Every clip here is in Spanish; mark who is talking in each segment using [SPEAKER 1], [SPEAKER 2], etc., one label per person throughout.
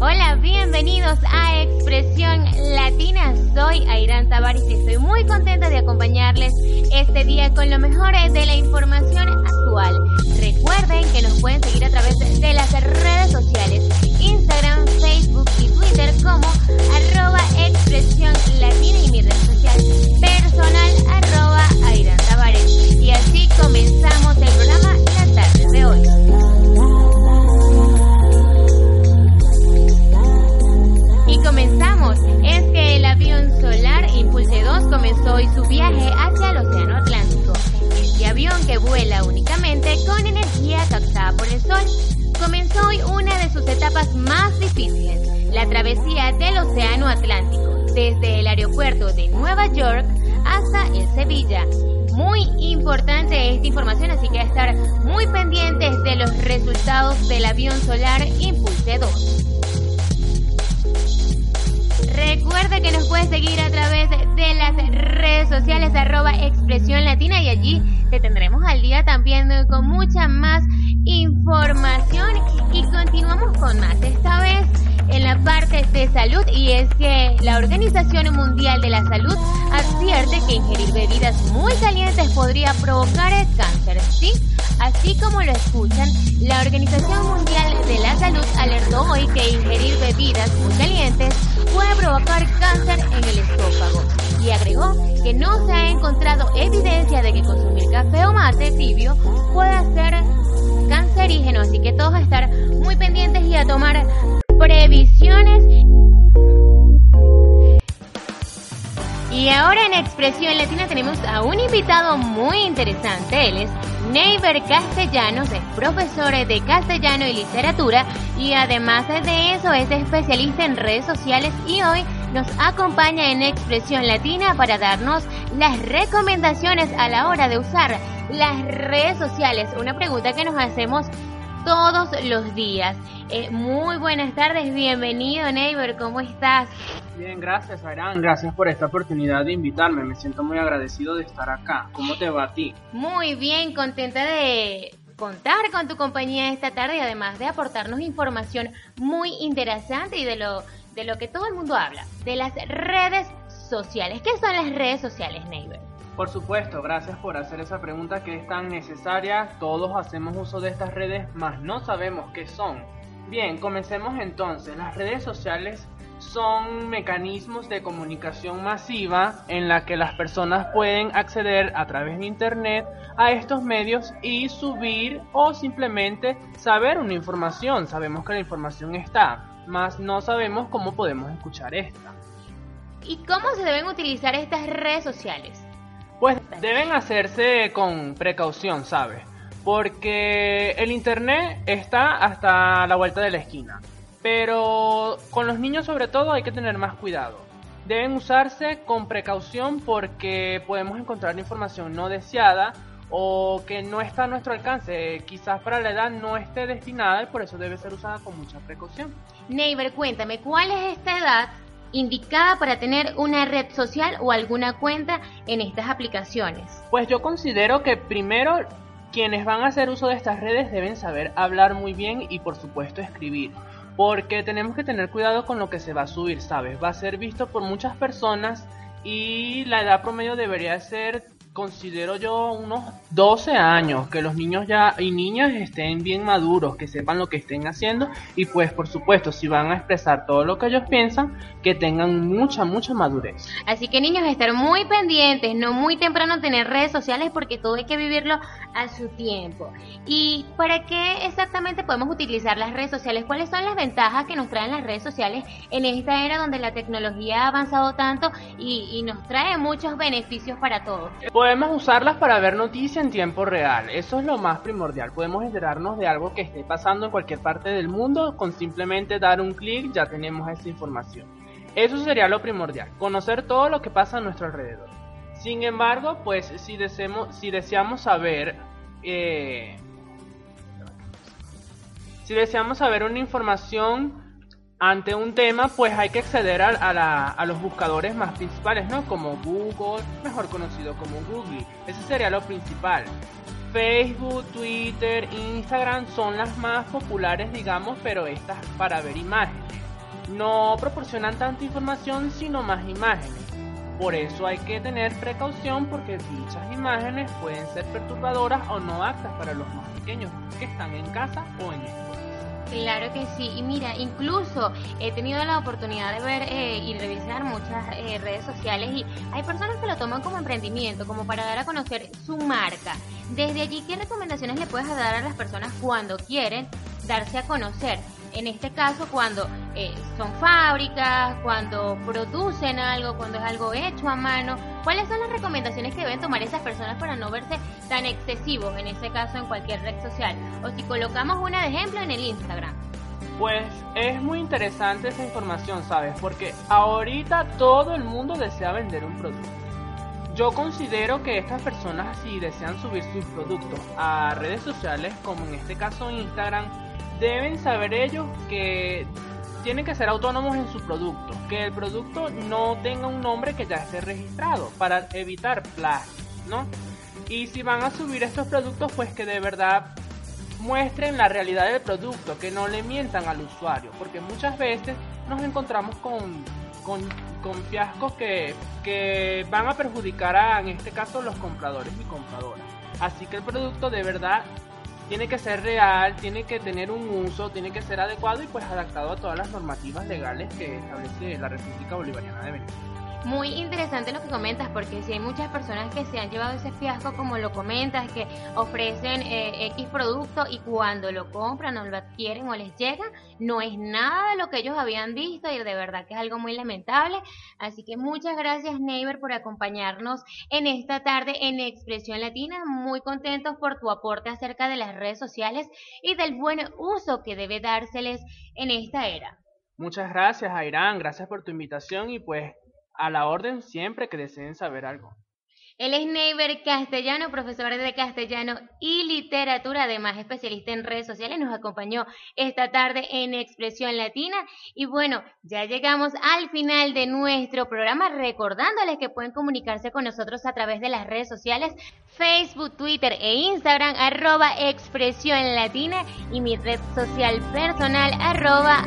[SPEAKER 1] Hola, bienvenidos a Expresión Latina. Soy Airán Tavares y estoy muy contenta de acompañarles este día con lo mejor de la información actual. Recuerden etapas más difíciles, la travesía del Océano Atlántico, desde el aeropuerto de Nueva York hasta el Sevilla, muy importante esta información, así que estar muy pendientes de los resultados del avión solar Impulse 2. Recuerda que nos puedes seguir a través de las redes sociales arroba expresión latina y allí te tendremos al día también con mucha más información y continuamos con más. Esta vez en la parte de salud y es que la Organización Mundial de la Salud advierte que ingerir bebidas muy calientes podría provocar el cáncer. Sí, así como lo escuchan, la Organización Mundial de la Salud alertó hoy que ingerir bebidas muy calientes puede provocar cáncer en el estómago y agregó que no se ha encontrado evidencia de que consumir café o mate tibio pueda ser cancerígeno, así que todos estar muy pendientes y a tomar previsiones. Y ahora en Expresión Latina tenemos a un invitado muy interesante. Él es Neighbor Castellanos, es profesor de castellano y literatura y además de eso es especialista en redes sociales y hoy nos acompaña en Expresión Latina para darnos las recomendaciones a la hora de usar las redes sociales. Una pregunta que nos hacemos todos los días. Eh, muy buenas tardes, bienvenido Neighbor, ¿cómo estás?
[SPEAKER 2] Bien, gracias Aran, gracias por esta oportunidad de invitarme, me siento muy agradecido de estar acá. ¿Cómo te va a ti?
[SPEAKER 1] Muy bien, contenta de contar con tu compañía esta tarde y además de aportarnos información muy interesante y de lo, de lo que todo el mundo habla, de las redes sociales. ¿Qué son las redes sociales, Neighbor?
[SPEAKER 2] Por supuesto, gracias por hacer esa pregunta que es tan necesaria. Todos hacemos uso de estas redes, mas no sabemos qué son. Bien, comencemos entonces. Las redes sociales son mecanismos de comunicación masiva en la que las personas pueden acceder a través de internet a estos medios y subir o simplemente saber una información. Sabemos que la información está, mas no sabemos cómo podemos escuchar esta.
[SPEAKER 1] ¿Y cómo se deben utilizar estas redes sociales?
[SPEAKER 2] Pues deben hacerse con precaución, ¿sabes? Porque el Internet está hasta la vuelta de la esquina. Pero con los niños sobre todo hay que tener más cuidado. Deben usarse con precaución porque podemos encontrar información no deseada o que no está a nuestro alcance. Quizás para la edad no esté destinada y por eso debe ser usada con mucha precaución.
[SPEAKER 1] Neighbor, cuéntame, ¿cuál es esta edad indicada para tener una red social o alguna cuenta en estas aplicaciones?
[SPEAKER 2] Pues yo considero que primero quienes van a hacer uso de estas redes deben saber hablar muy bien y por supuesto escribir. Porque tenemos que tener cuidado con lo que se va a subir, ¿sabes? Va a ser visto por muchas personas y la edad promedio debería ser considero yo unos 12 años, que los niños ya y niñas estén bien maduros, que sepan lo que estén haciendo y pues por supuesto si van a expresar todo lo que ellos piensan, que tengan mucha, mucha madurez.
[SPEAKER 1] Así que niños, estar muy pendientes, no muy temprano tener redes sociales porque todo hay que vivirlo a su tiempo. ¿Y para qué exactamente podemos utilizar las redes sociales? ¿Cuáles son las ventajas que nos traen las redes sociales en esta era donde la tecnología ha avanzado tanto y, y nos trae muchos beneficios para todos?
[SPEAKER 2] Pues Podemos usarlas para ver noticias en tiempo real, eso es lo más primordial. Podemos enterarnos de algo que esté pasando en cualquier parte del mundo, con simplemente dar un clic ya tenemos esa información. Eso sería lo primordial, conocer todo lo que pasa a nuestro alrededor. Sin embargo, pues si, deseamos, si deseamos saber... Eh, si deseamos saber una información ante un tema, pues hay que acceder a, los buscadores más principales, ¿no? Como Google, mejor conocido como Google. Ese sería lo principal. Facebook, Twitter, Instagram son las más populares, digamos, pero estas para ver imágenes. No proporcionan tanta información, sino más imágenes. Por eso hay que tener precaución porque dichas imágenes pueden ser perturbadoras o no aptas para los más pequeños que están en casa o en escuela.
[SPEAKER 1] Claro que sí, y mira, incluso he tenido la oportunidad de ver eh, y revisar muchas eh, redes sociales y hay personas que lo toman como emprendimiento, como para dar a conocer su marca. Desde allí, ¿qué recomendaciones le puedes dar a las personas cuando quieren darse a conocer? En este caso cuando eh, son fábricas, cuando producen algo, cuando es algo hecho a mano, ¿cuáles son las recomendaciones que deben tomar esas personas para no verse tan excesivos, en ese caso en cualquier red social? O si colocamos una de ejemplo en el Instagram.
[SPEAKER 2] Pues es muy interesante esa información, ¿sabes? Porque ahorita todo el mundo desea vender un producto. Yo considero que estas personas si desean subir sus productos a redes sociales, como en este caso Instagram, deben saber ellos que tienen que ser autónomos en su producto, que el producto no tenga un nombre que ya esté registrado para evitar plagio, ¿no? Y si van a subir estos productos, pues que de verdad muestren la realidad del producto, que no le mientan al usuario, porque muchas veces nos encontramos con, con, con fiascos que, que van a perjudicar a, en este caso, los compradores y compradoras. Así que el producto de verdad tiene que ser real, tiene que tener un uso, tiene que ser adecuado y pues adaptado a todas las normativas legales que establece la República Bolivariana de Venezuela.
[SPEAKER 1] Muy interesante lo que comentas, porque si hay muchas personas que se han llevado ese fiasco, como lo comentas, que ofrecen eh, X producto y cuando lo compran o lo adquieren o les llega, no es nada de lo que ellos habían visto y de verdad que es algo muy lamentable. Así que muchas gracias, Neighbor, por acompañarnos en esta tarde en Expresión Latina. Muy contentos por tu aporte acerca de las redes sociales y del buen uso que debe dárseles en esta era.
[SPEAKER 2] Muchas gracias, Airán. Gracias por tu invitación y pues a la orden siempre que deseen saber algo.
[SPEAKER 1] Él es Neighbor Castellano, profesor de castellano y literatura, además especialista en redes sociales, nos acompañó esta tarde en Expresión Latina. Y bueno, ya llegamos al final de nuestro programa, recordándoles que pueden comunicarse con nosotros a través de las redes sociales, Facebook, Twitter e Instagram, arroba Expresión Latina y mi red social personal, arroba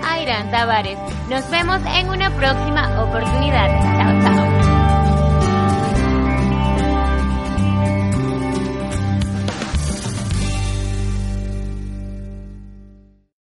[SPEAKER 1] Tavares. Nos vemos en una próxima oportunidad.